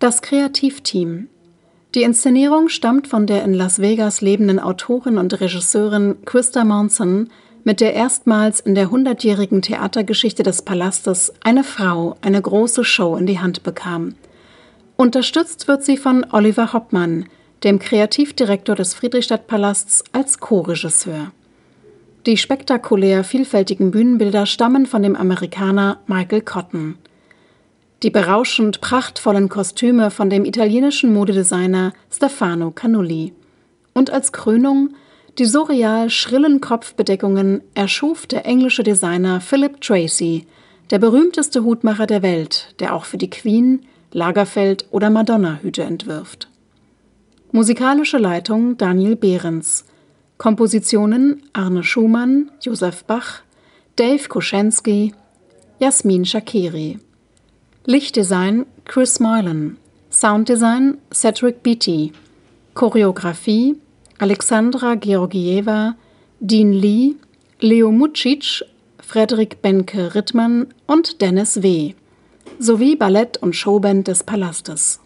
Das Kreativteam. Die Inszenierung stammt von der in Las Vegas lebenden Autorin und Regisseurin Christa Monson, mit der erstmals in der hundertjährigen Theatergeschichte des Palastes eine Frau eine große Show in die Hand bekam. Unterstützt wird sie von Oliver Hoppmann, dem Kreativdirektor des Friedrichstadtpalasts, als Co-Regisseur. Die spektakulär vielfältigen Bühnenbilder stammen von dem Amerikaner Michael Cotton. Die berauschend prachtvollen Kostüme von dem italienischen Modedesigner Stefano Canulli. Und als Krönung die surreal schrillen Kopfbedeckungen erschuf der englische Designer Philip Tracy, der berühmteste Hutmacher der Welt, der auch für die Queen, Lagerfeld oder Madonna Hüte entwirft. Musikalische Leitung Daniel Behrens. Kompositionen Arne Schumann, Josef Bach, Dave Kuschenski, Jasmin Shakiri. Lichtdesign Chris Moylan. Sounddesign Cedric Beatty. Choreografie Alexandra Georgieva, Dean Lee, Leo Mucic, Frederik Benke Rittmann und Dennis W. sowie Ballett und Showband des Palastes